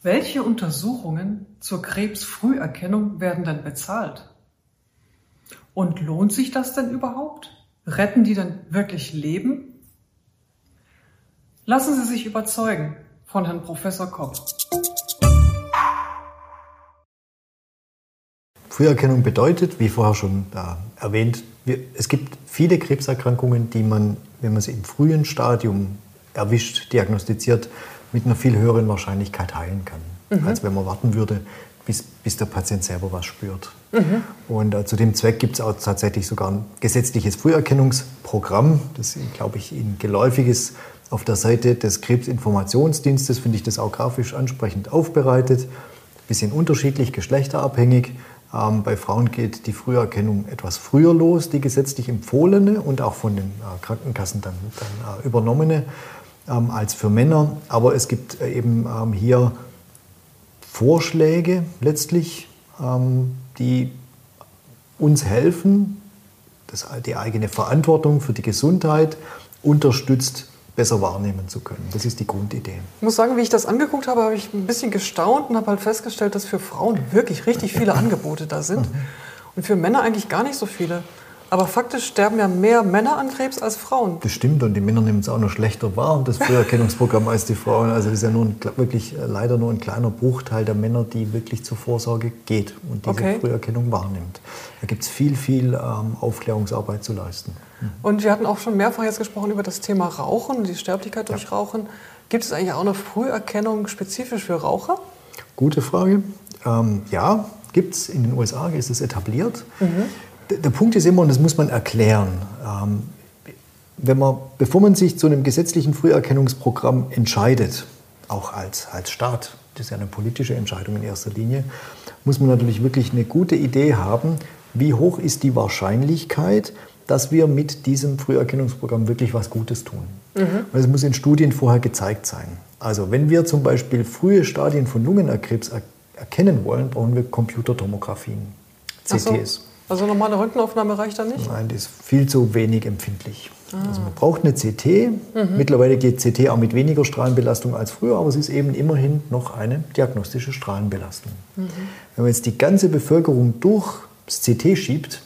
Welche Untersuchungen zur Krebsfrüherkennung werden denn bezahlt? Und lohnt sich das denn überhaupt? Retten die denn wirklich Leben? Lassen Sie sich überzeugen von Herrn Professor Kopp. Früherkennung bedeutet, wie vorher schon äh, erwähnt, wir, es gibt viele Krebserkrankungen, die man, wenn man sie im frühen Stadium erwischt, diagnostiziert, mit einer viel höheren Wahrscheinlichkeit heilen kann, mhm. als wenn man warten würde, bis, bis der Patient selber was spürt. Mhm. Und äh, zu dem Zweck gibt es auch tatsächlich sogar ein gesetzliches Früherkennungsprogramm, das, glaube ich, Ihnen geläufig ist. Auf der Seite des Krebsinformationsdienstes finde ich das auch grafisch ansprechend aufbereitet. Bisschen unterschiedlich, geschlechterabhängig. Ähm, bei Frauen geht die Früherkennung etwas früher los, die gesetzlich empfohlene und auch von den äh, Krankenkassen dann, dann äh, übernommene ähm, als für Männer. Aber es gibt äh, eben ähm, hier Vorschläge letztlich, ähm, die uns helfen, das, die eigene Verantwortung für die Gesundheit unterstützt, besser wahrnehmen zu können. Das ist die Grundidee. Ich muss sagen, wie ich das angeguckt habe, habe ich ein bisschen gestaunt und habe halt festgestellt, dass für Frauen wirklich richtig viele Angebote da sind mhm. und für Männer eigentlich gar nicht so viele. Aber faktisch sterben ja mehr Männer an Krebs als Frauen. Das stimmt und die Männer nehmen es auch noch schlechter wahr, das Früherkennungsprogramm, als die Frauen. Also das ist ja nur ein, wirklich äh, leider nur ein kleiner Bruchteil der Männer, die wirklich zur Vorsorge geht und diese okay. Früherkennung wahrnimmt. Da gibt es viel, viel ähm, Aufklärungsarbeit zu leisten. Mhm. Und wir hatten auch schon mehrfach jetzt gesprochen über das Thema Rauchen, die Sterblichkeit durch ja. Rauchen. Gibt es eigentlich auch eine Früherkennung spezifisch für Raucher? Gute Frage. Ähm, ja, gibt es. In den USA ist es etabliert. Mhm der Punkt ist immer, und das muss man erklären, ähm, wenn man, bevor man sich zu einem gesetzlichen Früherkennungsprogramm entscheidet, auch als, als Staat, das ist ja eine politische Entscheidung in erster Linie, muss man natürlich wirklich eine gute Idee haben, wie hoch ist die Wahrscheinlichkeit, dass wir mit diesem Früherkennungsprogramm wirklich was Gutes tun. Mhm. Und das muss in Studien vorher gezeigt sein. Also wenn wir zum Beispiel frühe Stadien von Lungenkrebs erkennen wollen, brauchen wir Computertomographien, CTs. Also normale Röntgenaufnahme reicht da nicht? Nein, die ist viel zu wenig empfindlich. Ah. Also man braucht eine CT. Mhm. Mittlerweile geht CT auch mit weniger Strahlenbelastung als früher, aber es ist eben immerhin noch eine diagnostische Strahlenbelastung. Mhm. Wenn man jetzt die ganze Bevölkerung durchs CT schiebt,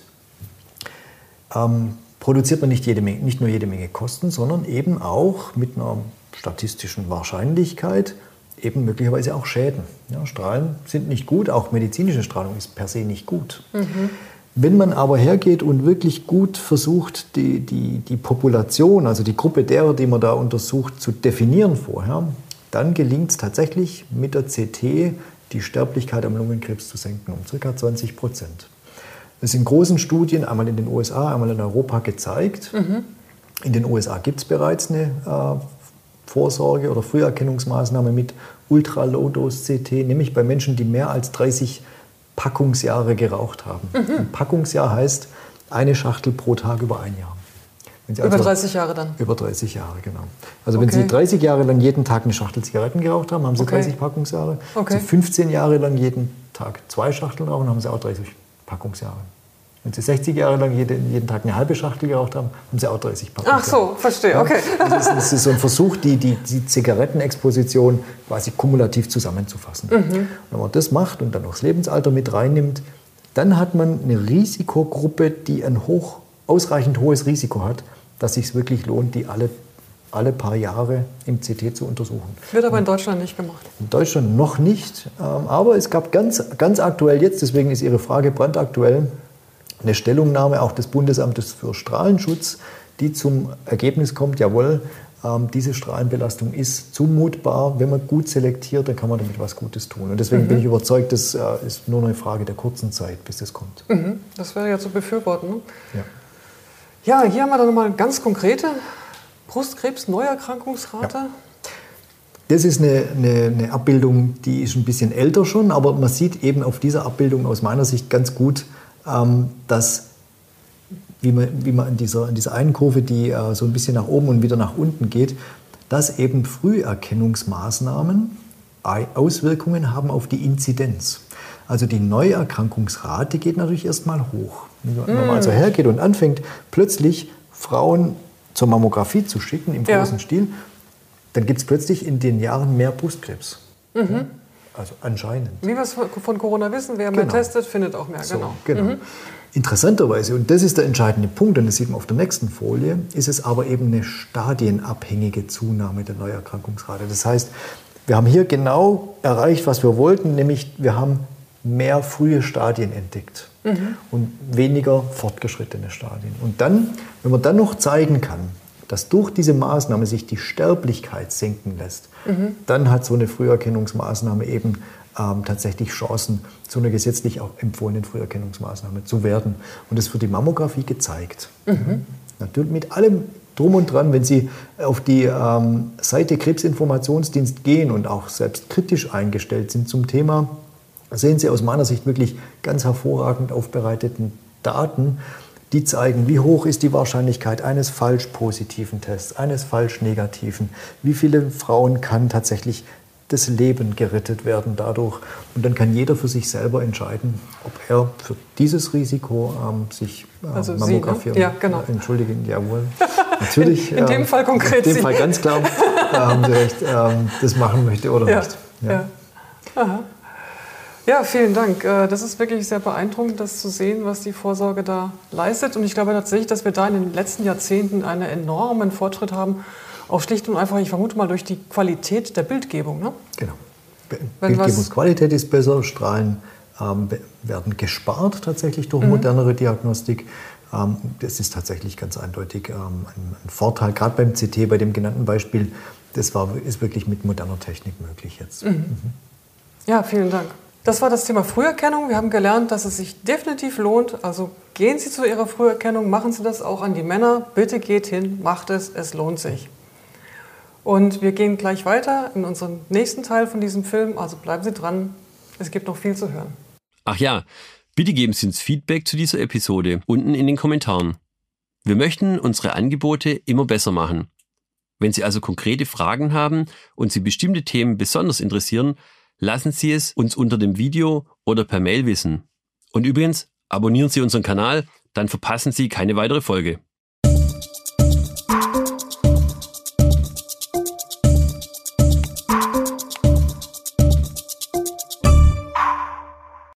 ähm, produziert man nicht, jede Menge, nicht nur jede Menge Kosten, sondern eben auch mit einer statistischen Wahrscheinlichkeit eben möglicherweise auch Schäden. Ja, Strahlen sind nicht gut, auch medizinische Strahlung ist per se nicht gut. Mhm. Wenn man aber hergeht und wirklich gut versucht, die, die, die Population, also die Gruppe derer, die man da untersucht, zu definieren vorher, dann gelingt es tatsächlich mit der CT die Sterblichkeit am Lungenkrebs zu senken um ca. 20 Prozent. Das ist in großen Studien, einmal in den USA, einmal in Europa gezeigt. Mhm. In den USA gibt es bereits eine äh, Vorsorge- oder Früherkennungsmaßnahme mit Ultra-Low-Dose-CT, nämlich bei Menschen, die mehr als 30 Packungsjahre geraucht haben. Mhm. Ein Packungsjahr heißt eine Schachtel pro Tag über ein Jahr. über also 30 Jahre dann? Über 30 Jahre, genau. Also okay. wenn Sie 30 Jahre lang jeden Tag eine Schachtel Zigaretten geraucht haben, haben Sie okay. 30 Packungsjahre. Okay. Wenn Sie 15 Jahre lang jeden Tag zwei Schachteln rauchen, haben Sie auch 30 Packungsjahre. Wenn Sie 60 Jahre lang jeden, jeden Tag eine halbe Schachtel geraucht haben, haben Sie auch 30 Packungen. Ach so, verstehe, okay. Das, ist, das ist so ein Versuch, die, die, die Zigarettenexposition quasi kumulativ zusammenzufassen. Mhm. Wenn man das macht und dann noch das Lebensalter mit reinnimmt, dann hat man eine Risikogruppe, die ein hoch, ausreichend hohes Risiko hat, dass es sich wirklich lohnt, die alle alle paar Jahre im CT zu untersuchen. Wird aber in Deutschland nicht gemacht. In Deutschland noch nicht, ähm, aber es gab ganz, ganz aktuell jetzt, deswegen ist Ihre Frage brandaktuell, eine Stellungnahme auch des Bundesamtes für Strahlenschutz, die zum Ergebnis kommt, jawohl, ähm, diese Strahlenbelastung ist zumutbar. Wenn man gut selektiert, dann kann man damit was Gutes tun. Und deswegen mhm. bin ich überzeugt, das äh, ist nur eine Frage der kurzen Zeit, bis das kommt. Mhm. Das wäre ja zu befürworten. Ne? Ja. ja, hier haben wir dann nochmal ganz konkrete Brustkrebs-Neuerkrankungsrate. Ja. Das ist eine, eine, eine, Abbildung, die ist ein bisschen älter schon, aber man sieht eben auf dieser Abbildung aus meiner Sicht ganz gut, dass, wie man, wie man in, dieser, in dieser einen Kurve, die äh, so ein bisschen nach oben und wieder nach unten geht, dass eben Früherkennungsmaßnahmen Auswirkungen haben auf die Inzidenz. Also die Neuerkrankungsrate geht natürlich erstmal hoch. Wenn man mm. also hergeht und anfängt, plötzlich Frauen zur Mammographie zu schicken im ja. großen Stil, dann gibt es plötzlich in den Jahren mehr Brustkrebs. Mhm. Also anscheinend. Wie wir es von Corona wissen, wer mehr Genau. testet, findet auch mehr. So, genau. genau. Interessanterweise, und das ist der entscheidende Punkt, und das sieht man auf der nächsten Folie, ist es aber eben eine stadienabhängige Zunahme der Neuerkrankungsrate. Das heißt, wir haben hier genau erreicht, was wir wollten, nämlich wir haben mehr frühe Stadien entdeckt und weniger fortgeschrittene Stadien. Und dann, wenn man dann noch zeigen kann, dass durch diese Maßnahme sich die Sterblichkeit senken lässt, dann hat so eine Früherkennungsmaßnahme eben ähm, tatsächlich Chancen, zu einer gesetzlich auch empfohlenen Früherkennungsmaßnahme zu werden. Und das wird die Mammographie gezeigt. Natürlich mit allem drum und dran, wenn Sie auf die ähm, Seite Krebsinformationsdienst gehen und auch selbst kritisch eingestellt sind zum Thema, sehen Sie aus meiner Sicht wirklich ganz hervorragend aufbereiteten Daten, die zeigen, wie hoch ist die Wahrscheinlichkeit eines falsch positiven Tests, eines falsch negativen, wie viele Frauen kann tatsächlich das Leben gerettet werden dadurch. Und dann kann jeder für sich selber entscheiden, ob er für dieses Risiko ähm, sich äh, Also Sie, ne? mammografieren Ja, genau. Äh, Entschuldigen, jawohl. Natürlich. In- in dem ähm, Fall konkret In dem. Fall ganz klar, da haben Sie recht, ähm, das machen möchte oder Ja, nicht. ja. Aha. Ja, vielen Dank. Äh, Das ist wirklich sehr beeindruckend, das zu sehen, was die Vorsorge da leistet. Und ich glaube tatsächlich, dass wir da in den letzten Jahrzehnten einen enormen Fortschritt haben. Auch schlicht und einfach, ich vermute mal, durch die Qualität der Bildgebung. Ne? Genau. Wenn Bildgebungsqualität ist besser, Strahlen ähm, werden gespart tatsächlich Mhm. durch modernere Diagnostik. Ähm, das ist tatsächlich ganz eindeutig ähm, ein, ein Vorteil, gerade beim CT, bei dem genannten Beispiel. Das war, ist wirklich mit moderner Technik möglich jetzt. Mhm. Ja, vielen Dank. Das war das Thema Früherkennung. Wir haben gelernt, dass es sich definitiv lohnt. Also gehen Sie zu Ihrer Früherkennung, machen Sie das auch an die Männer. Bitte geht hin, macht es, es lohnt sich. Und wir gehen gleich weiter in unseren nächsten Teil von diesem Film. Also bleiben Sie dran, es gibt noch viel zu hören. Ach ja, bitte geben Sie uns Feedback zu dieser Episode unten in den Kommentaren. Wir möchten unsere Angebote immer besser machen. Wenn Sie also konkrete Fragen haben und Sie bestimmte Themen besonders interessieren, lassen Sie es uns unter dem Video oder per Mail wissen. Und übrigens, abonnieren Sie unseren Kanal, dann verpassen Sie keine weitere Folge.